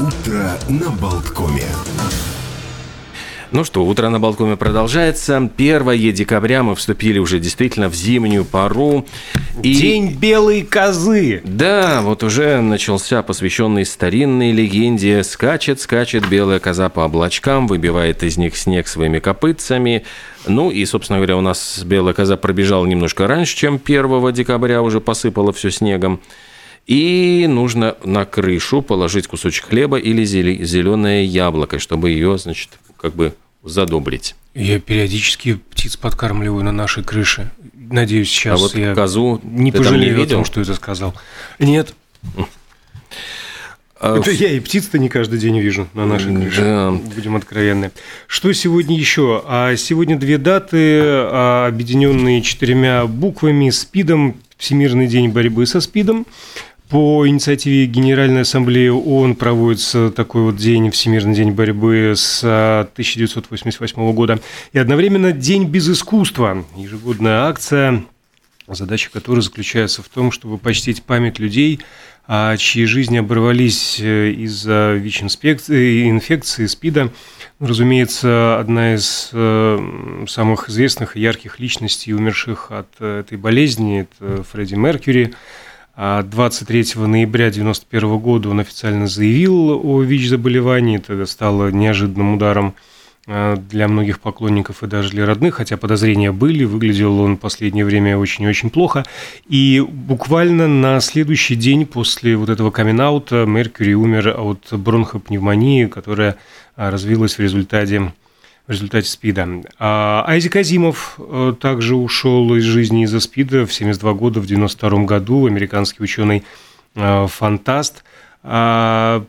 Утро на Болткоме. Ну что, утро на Болткоме продолжается. 1 декабря мы вступили уже действительно в зимнюю пару. И... День белой козы. Да, вот уже начался посвященный старинной легенде. Скачет, скачет белая коза по облачкам, выбивает из них снег своими копытцами. Ну и, собственно говоря, у нас белая коза пробежала немножко раньше, чем 1 декабря, уже посыпала все снегом. И нужно на крышу положить кусочек хлеба или зеленое яблоко, чтобы ее, значит, как бы задобрить. Я периодически птиц подкармливаю на нашей крыше. Надеюсь, сейчас а вот я козу не пожалею не о том, что это сказал. Нет. А это я и птиц-то не каждый день вижу на нашей крыше. Да. Будем откровенны. Что сегодня еще? А сегодня две даты, а, объединенные четырьмя буквами: СПИДом, Всемирный день борьбы со СПИДом. По инициативе Генеральной Ассамблеи ООН проводится такой вот день, Всемирный день борьбы с 1988 года. И одновременно День без искусства, ежегодная акция, задача которой заключается в том, чтобы почтить память людей, а чьи жизни оборвались э, из-за ВИЧ-инфекции, инфекции, СПИДа. Разумеется, одна из э, самых известных и ярких личностей, умерших от э, этой болезни, это Фредди Меркьюри – 23 а ноября 1991 года он официально заявил о ВИЧ-заболевании. Это стало неожиданным ударом а, для многих поклонников и даже для родных, хотя подозрения были, выглядел он в последнее время очень-очень плохо. И буквально на следующий день после вот этого камин Меркьюри умер от бронхопневмонии, которая а, развилась в результате в результате СПИДа. А Айзек Азимов э, также ушел из жизни из-за СПИДа в 72 года, в 92 году, американский ученый-фантаст. Э, а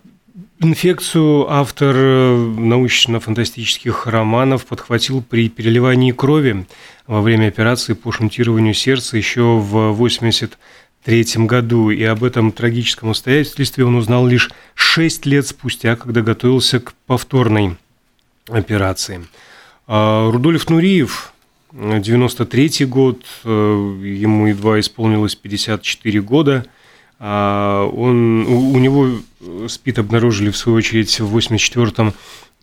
инфекцию автор э, научно-фантастических романов подхватил при переливании крови во время операции по шунтированию сердца еще в 1983 году. И об этом трагическом обстоятельстве он узнал лишь 6 лет спустя, когда готовился к повторной операции. А Рудольф Нуриев, 93 год, э, ему едва исполнилось 54 года. А он, у, него СПИД обнаружили, в свою очередь, в 84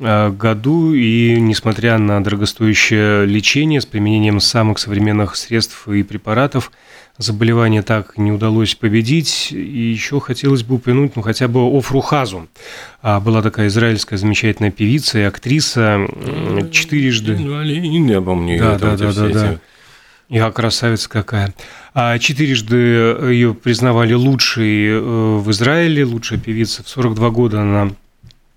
э, году, и несмотря на дорогостоящее лечение с применением самых современных средств и препаратов, заболевание так не удалось победить. И еще хотелось бы упомянуть, ну, хотя бы Офру Хазу. А, была такая израильская замечательная певица и актриса, четырежды... Я помню, да, да, да, да, да. Я красавица какая. А четырежды ее признавали лучшей э, в Израиле, лучшая певица. В 42 года она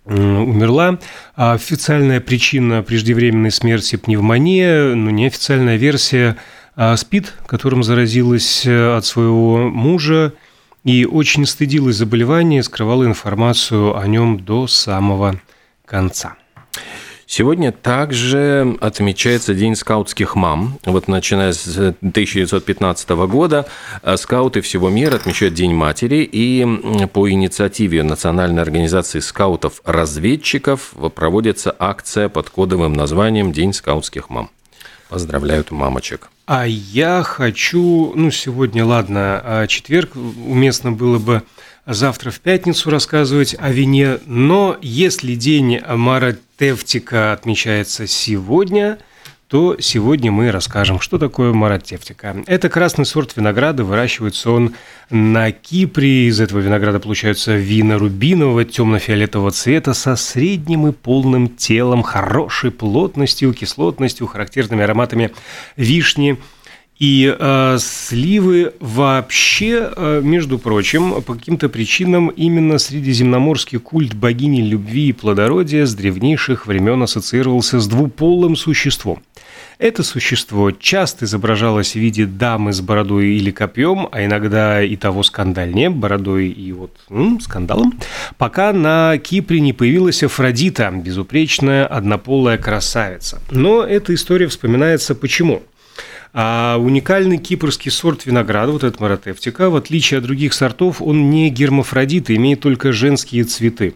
умерла. А официальная причина преждевременной смерти – пневмония, но неофициальная версия – СПИД, которым заразилась э, от своего мужа и очень стыдилась заболевания, скрывала информацию о нем до самого конца. Сегодня также отмечается День скаутских мам. Вот начиная с 1915 года э, скауты всего мира отмечают День матери, и по инициативе Национальной организации скаутов-разведчиков проводится акция под кодовым названием День скаутских мам. Поздравляют мамочек. А я хочу, ну, сегодня, ладно, а четверг, уместно было бы завтра в пятницу рассказывать о вине, но если день Мара Тевтика отмечается сегодня – то сегодня мы расскажем, что такое маратефтика. Это красный сорт винограда, выращивается он на Кипре. Из этого винограда получаются вина рубинового, темно-фиолетового цвета со средним и полным телом, хорошей плотностью, кислотностью, характерными ароматами вишни, и э, сливы вообще, э, между прочим, по каким-то причинам именно средиземноморский культ богини любви и плодородия с древнейших времен ассоциировался с двуполым существом. Это существо часто изображалось в виде дамы с бородой или копьем, а иногда и того скандальнее, бородой и вот м, скандалом, пока на Кипре не появилась Афродита, безупречная однополая красавица. Но эта история вспоминается почему? А уникальный кипрский сорт винограда, вот этот маратевтика, в отличие от других сортов, он не гермафродит, имеет только женские цветы.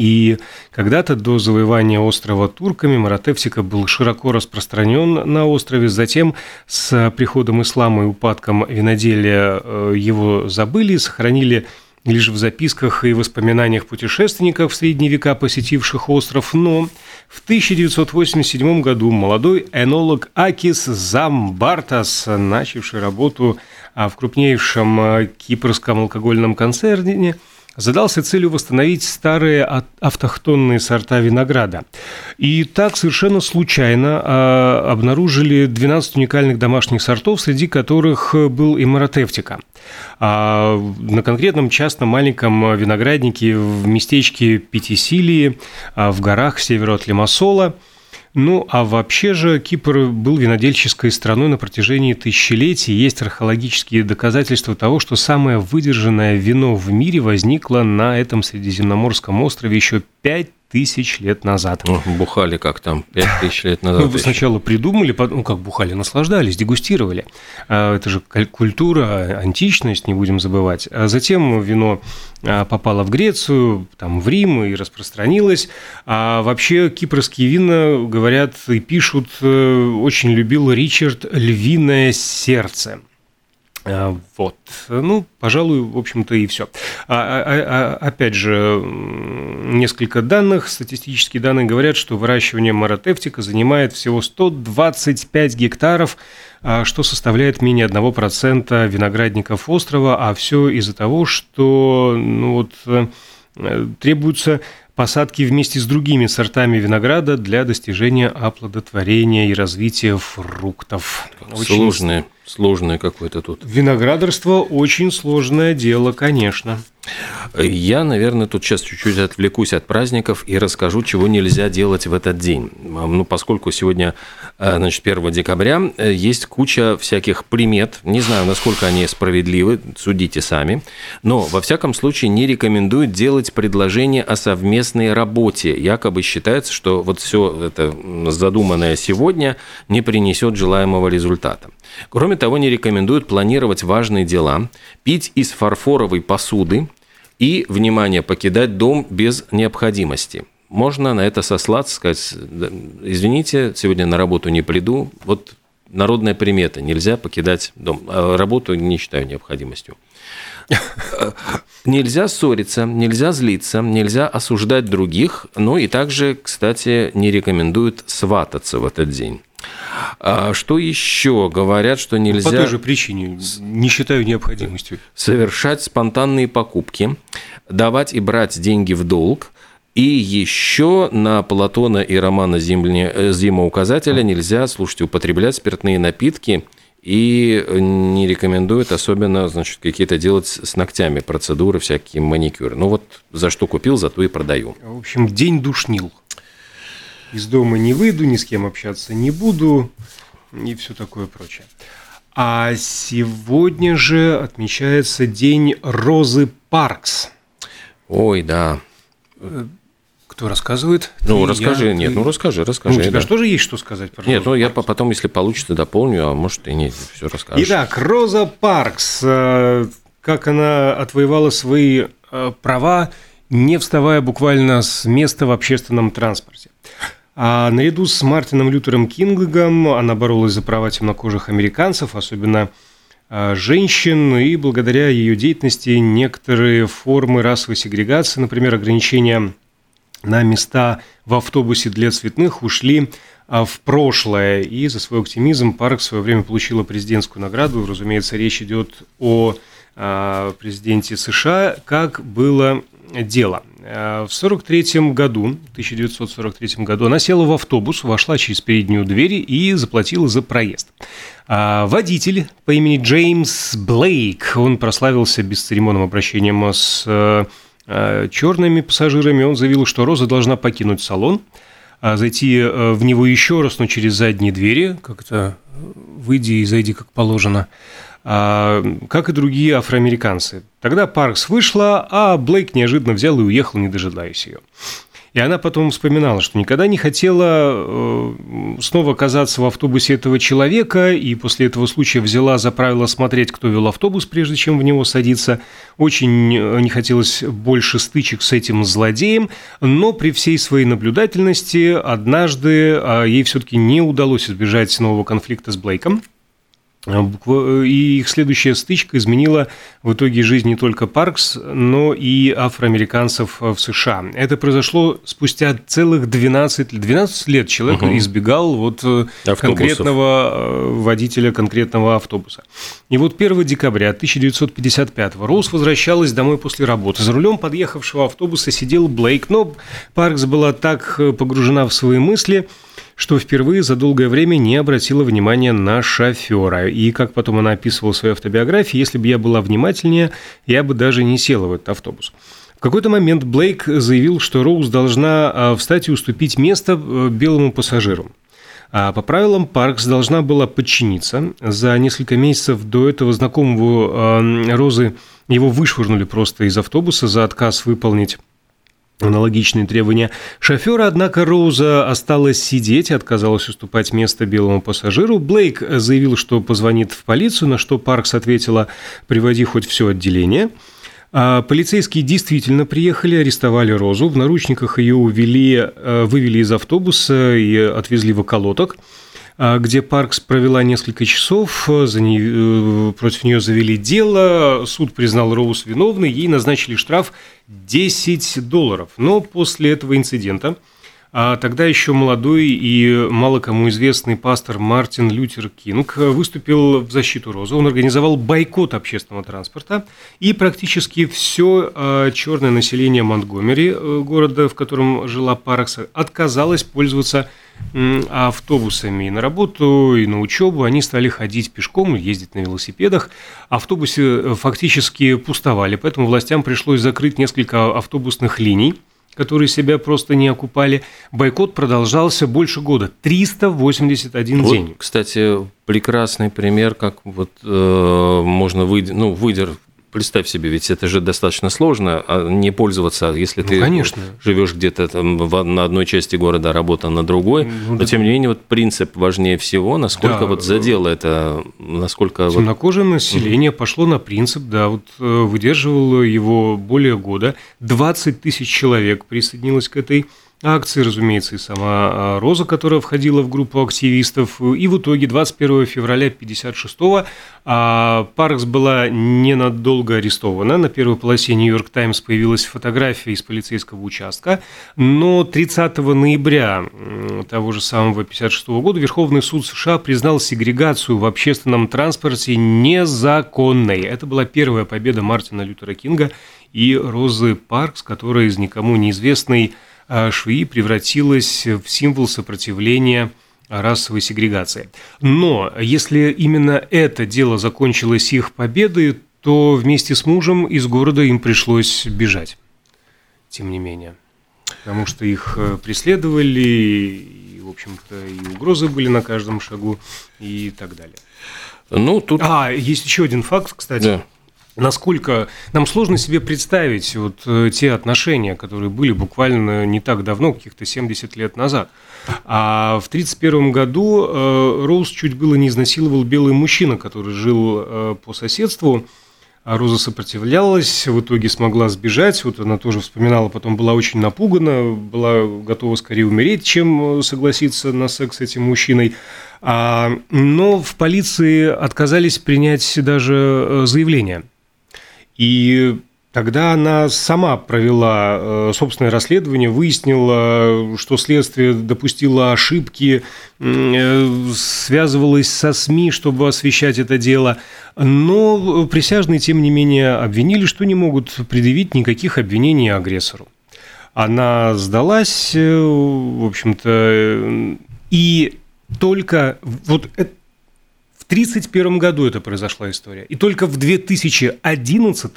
И когда-то до завоевания острова турками Маратевсика был широко распространен на острове. Затем с приходом ислама и упадком виноделия э, его забыли, сохранили лишь в записках и воспоминаниях путешественников в средние века, посетивших остров, но в 1987 году молодой энолог Акис Замбартас, начавший работу а, в крупнейшем а, кипрском алкогольном концерне, задался целью восстановить старые автохтонные сорта винограда. И так совершенно случайно а, обнаружили 12 уникальных домашних сортов, среди которых был и маратевтика. А на конкретном частном маленьком винограднике в местечке Пятисилии а, в горах северо от Лимассола – ну, а вообще же Кипр был винодельческой страной на протяжении тысячелетий. Есть археологические доказательства того, что самое выдержанное вино в мире возникло на этом Средиземноморском острове еще пять тысяч лет назад. Ну, бухали как там, пять тысяч лет назад. Ну, вы сначала придумали, ну, как бухали, наслаждались, дегустировали. А, это же культура, античность, не будем забывать. А затем вино а, попало в Грецию, там, в Рим и распространилось. А вообще кипрские вина, говорят и пишут, э, очень любил Ричард «Львиное сердце». А, вот. Ну, пожалуй, в общем-то и все. А, а, а, опять же, несколько данных. Статистические данные говорят, что выращивание маратевтика занимает всего 125 гектаров, что составляет менее 1% виноградников острова, а все из-за того, что ну, вот, э, требуются посадки вместе с другими сортами винограда для достижения оплодотворения и развития фруктов. Очень сложное, какое-то тут. Виноградарство очень сложное дело, конечно. Я, наверное, тут сейчас чуть-чуть отвлекусь от праздников и расскажу, чего нельзя делать в этот день. Ну, поскольку сегодня, э, значит, 1 декабря, э, есть куча всяких примет. Не знаю, насколько они справедливы, судите сами. Но, во всяком случае, не рекомендуют делать предложение о совместной работе. Якобы считается, что вот все это задуманное сегодня не принесет желаемого результата. Кроме того, не рекомендуют планировать важные дела, пить из фарфоровой посуды, и, внимание, покидать дом без необходимости. Можно на это сослаться, сказать, извините, сегодня на работу не приду, вот народная примета, нельзя покидать дом. А работу не считаю необходимостью. Нельзя ссориться, нельзя злиться, нельзя осуждать других, ну и также, кстати, не рекомендуют свататься в этот день. А что еще говорят, что нельзя... По той же причине, не считаю необходимостью. Совершать спонтанные покупки, давать и брать деньги в долг, и еще на Платона и Романа э, Зимоуказателя нельзя, слушайте, употреблять спиртные напитки и не рекомендуют особенно, значит, какие-то делать с ногтями процедуры, всякие маникюры. Ну вот за что купил, за то и продаю. В общем, день душнил из дома не выйду, ни с кем общаться не буду и все такое прочее. А сегодня же отмечается День Розы Паркс. Ой, да. Э, кто рассказывает? Ну, ты, расскажи. Я, нет, ты... ну расскажи, расскажи. Ну, у тебя да. же тоже есть что сказать про Нет, Розу ну я потом, если получится, дополню, а может и нет, все расскажешь. Итак, Роза Паркс. Э, как она отвоевала свои э, права, не вставая буквально с места в общественном транспорте. А наряду с Мартином Лютером Кингом она боролась за права темнокожих американцев, особенно а, женщин, и благодаря ее деятельности некоторые формы расовой сегрегации, например, ограничения на места в автобусе для цветных ушли а, в прошлое. И за свой оптимизм Парк в свое время получила президентскую награду. Разумеется, речь идет о а, президенте США, как было дело. Э, в 1943 году, 1943 году она села в автобус, вошла через переднюю дверь и заплатила за проезд. А водитель по имени Джеймс Блейк, он прославился бесцеремонным обращением с э, э, черными пассажирами. Он заявил, что Роза должна покинуть салон, а зайти в него еще раз, но через задние двери, как-то выйди и зайди как положено – как и другие афроамериканцы. Тогда Паркс вышла, а Блейк неожиданно взял и уехал, не дожидаясь ее. И она потом вспоминала, что никогда не хотела э, снова оказаться в автобусе этого человека, и после этого случая взяла за правило смотреть, кто вел автобус, прежде чем в него садиться. Очень э, не хотелось больше стычек с этим злодеем, но при всей своей наблюдательности однажды а, ей все-таки не удалось избежать нового конфликта с Блейком. А, э, и их следующая стычка изменила в итоге жизнь не только Паркс, но и афроамериканцев в США. Это произошло спустя целых 12, 12 лет. Человек угу. избегал вот э, Автобусов. конкретного э, водителя конкретного автобуса. И вот 1 декабря 1955 Роуз возвращалась домой после работы. За рулем подъехавшего автобуса сидел Блейк, но Паркс была так погружена в свои мысли – что впервые за долгое время не обратила внимания на шофера. И, как потом она описывала в своей автобиографии, если бы я была внимательнее, я бы даже не села в этот автобус. В какой-то момент Блейк заявил, что Роуз должна а, встать и уступить место э, белому пассажиру. А по правилам Паркс должна была подчиниться. За несколько месяцев до этого знакомого Розы его вышвырнули просто из автобуса за отказ выполнить аналогичные требования шофера, однако Роуза осталась сидеть и отказалась уступать место белому пассажиру. Блейк заявил, что позвонит в полицию, на что Паркс ответила «приводи хоть все отделение». А полицейские действительно приехали, арестовали Розу. В наручниках ее увели, э, вывели из автобуса и отвезли в околоток. А, где Паркс провела несколько часов, за ней, э, против нее завели дело, суд признал Роуз виновной, ей назначили штраф 10 долларов. Но после этого инцидента а тогда еще молодой и мало кому известный пастор Мартин Лютер Кинг выступил в защиту Розы. Он организовал бойкот общественного транспорта, и практически все а, черное население Монтгомери, э, города, в котором жила Паркс, отказалось пользоваться автобусами и на работу, и на учебу. Они стали ходить пешком, ездить на велосипедах. Автобусы э, фактически пустовали, поэтому властям пришлось закрыть несколько автобусных линий которые себя просто не окупали. Бойкот продолжался больше года, 381 вот, день. Кстати, прекрасный пример, как вот э, можно выйти, ну, выдер, представь себе, ведь это же достаточно сложно, а не пользоваться, если ну, ты конечно. живешь где-то там на одной части города, а работа на другой. Ну, но да. тем не менее, вот принцип важнее всего, насколько да. вот задело это, насколько... Темнокожее вот... население пошло на принцип, да, вот э, выдерживало его более года. 20 тысяч человек присоединилось к этой акции, разумеется, и сама а, Роза, которая входила в группу активистов. И в итоге 21 февраля 1956-го а, Паркс была ненадолго арестована. На первой полосе «Нью-Йорк Таймс» появилась фотография из полицейского участка. Но 30 ноября того же самого 1956 года Верховный суд США признал сегрегацию в общественном транспорте незаконной. Это была первая победа Мартина Лютера Кинга и Розы Паркс, которая из никому неизвестной швеи превратилась в символ сопротивления расовой сегрегации. Но если именно это дело закончилось их победой, то вместе с мужем из города им пришлось бежать, тем не менее. Потому что их э, преследовали, и, в общем-то, и угрозы были на каждом шагу, и так далее. Ну, тут... А, есть еще один факт, кстати. Да насколько нам сложно себе представить вот э, те отношения, которые были буквально не так давно, каких-то 70 лет назад. А в 1931 году э, Роуз чуть было не изнасиловал белый мужчина, который жил э, по соседству. А Роза сопротивлялась, в итоге смогла сбежать. Вот она тоже вспоминала, потом была очень напугана, была готова скорее умереть, чем согласиться на секс с этим мужчиной. А, но в полиции отказались принять даже заявление и Тогда она сама провела э, собственное расследование, выяснила, что следствие допустило ошибки, э, связывалось со СМИ, чтобы освещать это дело. Но присяжные, тем не менее, обвинили, что не могут предъявить никаких обвинений агрессору. Она сдалась, э, в общем-то, и только вот1931 году это произошла история. И только в 2011,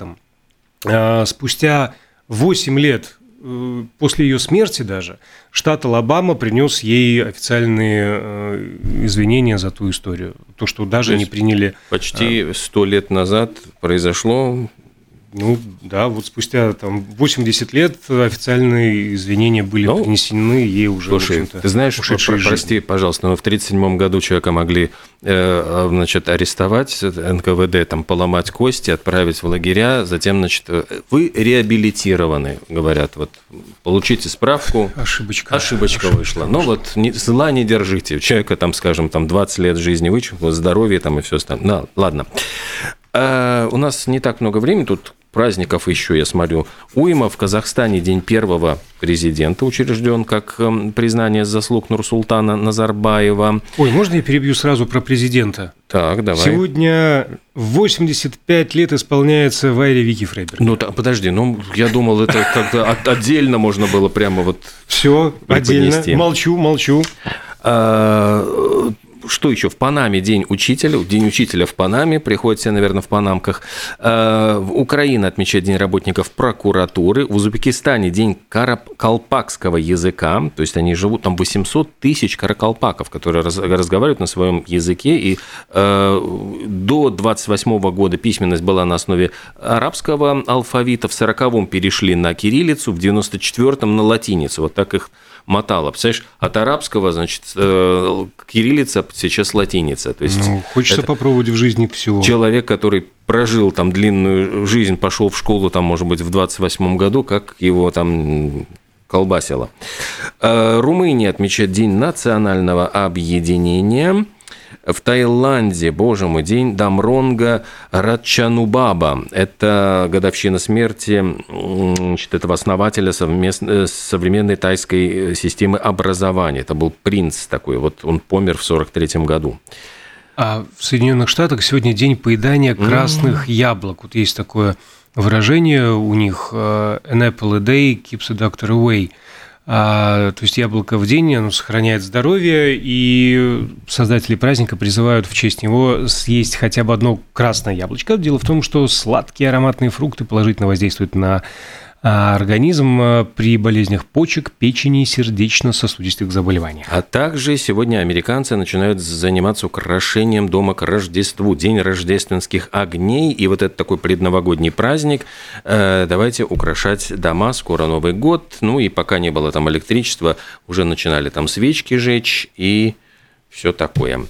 а, спустя 8 лет э, после ее смерти даже, штат Алабама принес ей официальные э, извинения за ту историю. То, что даже То не приняли... Почти 100 а, лет назад произошло Ну, да, вот спустя там 80 лет официальные извинения были ну, принесены ей уже, слушай, ты знаешь, про, прости, пожалуйста, но в 1937 году человека могли э, значит, арестовать, НКВД, там, поломать кости, отправить в лагеря, затем, значит, э, вы реабилитированы, говорят, вот, получите справку. Ошибочка. Ошибочка, Ошибочка вышла. Ну, вот, не, зла не держите. Человека, там, скажем, там, 20 лет жизни вычеркнуло, здоровье там и все остальное. Ну, ладно. А, у нас не так много времени, тут праздников еще, я смотрю. Уйма в Казахстане день первого президента учрежден как эм, признание заслуг Нурсултана Назарбаева. Ой, можно я перебью сразу про президента? Так, давай. Сегодня 85 лет исполняется Вайре Вики Фрейберг. Ну, так, подожди, ну, я думал, это как-то отдельно можно было прямо вот Все, отдельно. Молчу, молчу. Что еще? В Панаме День учителя. День учителя в Панаме. Приходят все, наверное, в панамках. Э, Украина отмечает День работников прокуратуры. В Узбекистане День каракалпакского языка. То есть они живут там 800 тысяч каракалпаков, которые разговаривают на своем языке. И э, до 28 года письменность была на основе арабского алфавита. В 40-м перешли на кириллицу, в 94-м на латиницу. Вот так их мотало. Представляешь, от арабского, значит, э, кириллица, сейчас латиница. То есть ну, хочется попробовать в жизни все. Человек, который прожил там длинную жизнь, пошел в школу, там, может быть, в 28 году, как его там колбасило. Э, Румыния отмечает День национального объединения. В Таиланде, боже мой, день Дамронга Радчанубаба. Это годовщина смерти значит, этого основателя совместно, современной тайской системы образования. Это был принц такой, вот он помер в 43 году. А в Соединенных Штатах сегодня день поедания красных mm-hmm. яблок. Вот есть такое выражение у них э, «An apple a day keeps the doctor away». А, то есть яблоко в день, оно сохраняет здоровье, и создатели праздника призывают в честь него съесть хотя бы одно красное яблочко. Дело в том, что сладкие ароматные фрукты положительно воздействуют на а организм э, при болезнях почек, печени и сердечно-сосудистых заболеваниях. А также сегодня американцы начинают заниматься украшением дома к Рождеству, День рождественских огней, и вот это такой предновогодний праздник. Э, давайте украшать дома, скоро Новый год, ну и пока не было там электричества, уже начинали там свечки жечь и все такое.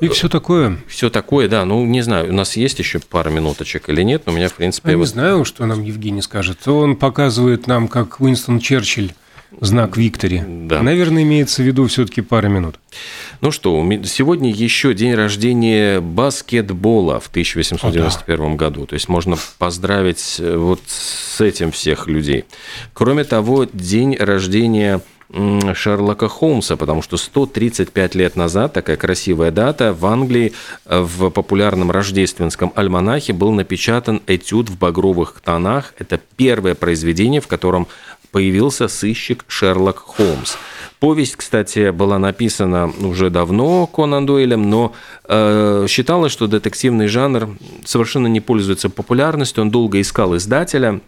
И все такое. Все такое, да. Ну, не знаю, у нас есть еще пара минуточек или нет, но у меня, в принципе... Я вот... не знаю, что нам Евгений скажет. Он показывает нам, как Уинстон Черчилль знак Виктори. Да. Наверное, имеется в виду все-таки пара минут. Ну что, сегодня еще день рождения баскетбола в 1891 О, да. году. То есть можно поздравить э, вот с этим всех людей. Кроме того, день рождения Шерлока Холмса, потому что 135 лет назад, такая красивая дата, в Англии э, в популярном рождественском альманахе был напечатан этюд в багровых тонах. Это первое произведение, в котором появился сыщик Шерлок Холмс. Повесть, кстати, была написана уже давно Конан Дойлем, но э, считалось, что детективный жанр совершенно не пользуется популярностью. Он долго искал издателя,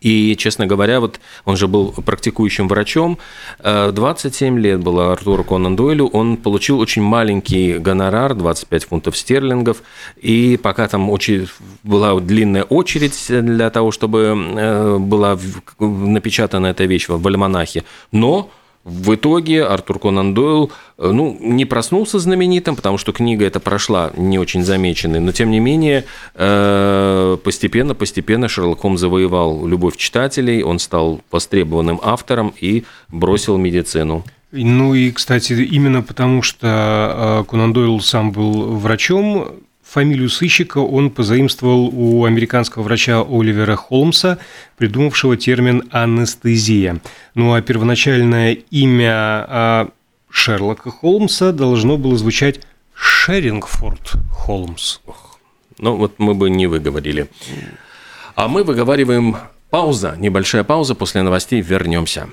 и, честно говоря, вот он же был практикующим врачом. 27 э, лет было Артуру Конан Дойлю. Он получил очень маленький гонорар, 25 фунтов стерлингов. И пока там очень была длинная очередь для того, чтобы э, была напечатана эта вещь в альманахе. Но в итоге Артур Конан Дойл э, ну, не проснулся знаменитым, потому что книга эта прошла не очень замеченной, но тем не менее постепенно-постепенно э, Шерлок Холмс завоевал любовь читателей, он стал востребованным автором и бросил медицину. Ну и, кстати, именно потому что э, Конан Дойл сам был врачом, Фамилию сыщика он позаимствовал у американского врача Оливера Холмса, придумавшего термин «анестезия». Ну а первоначальное имя а, Шерлока Холмса должно было звучать Шерингфорд Холмс. Ну вот мы бы не выговорили. А мы выговариваем пауза, небольшая пауза, после новостей вернемся.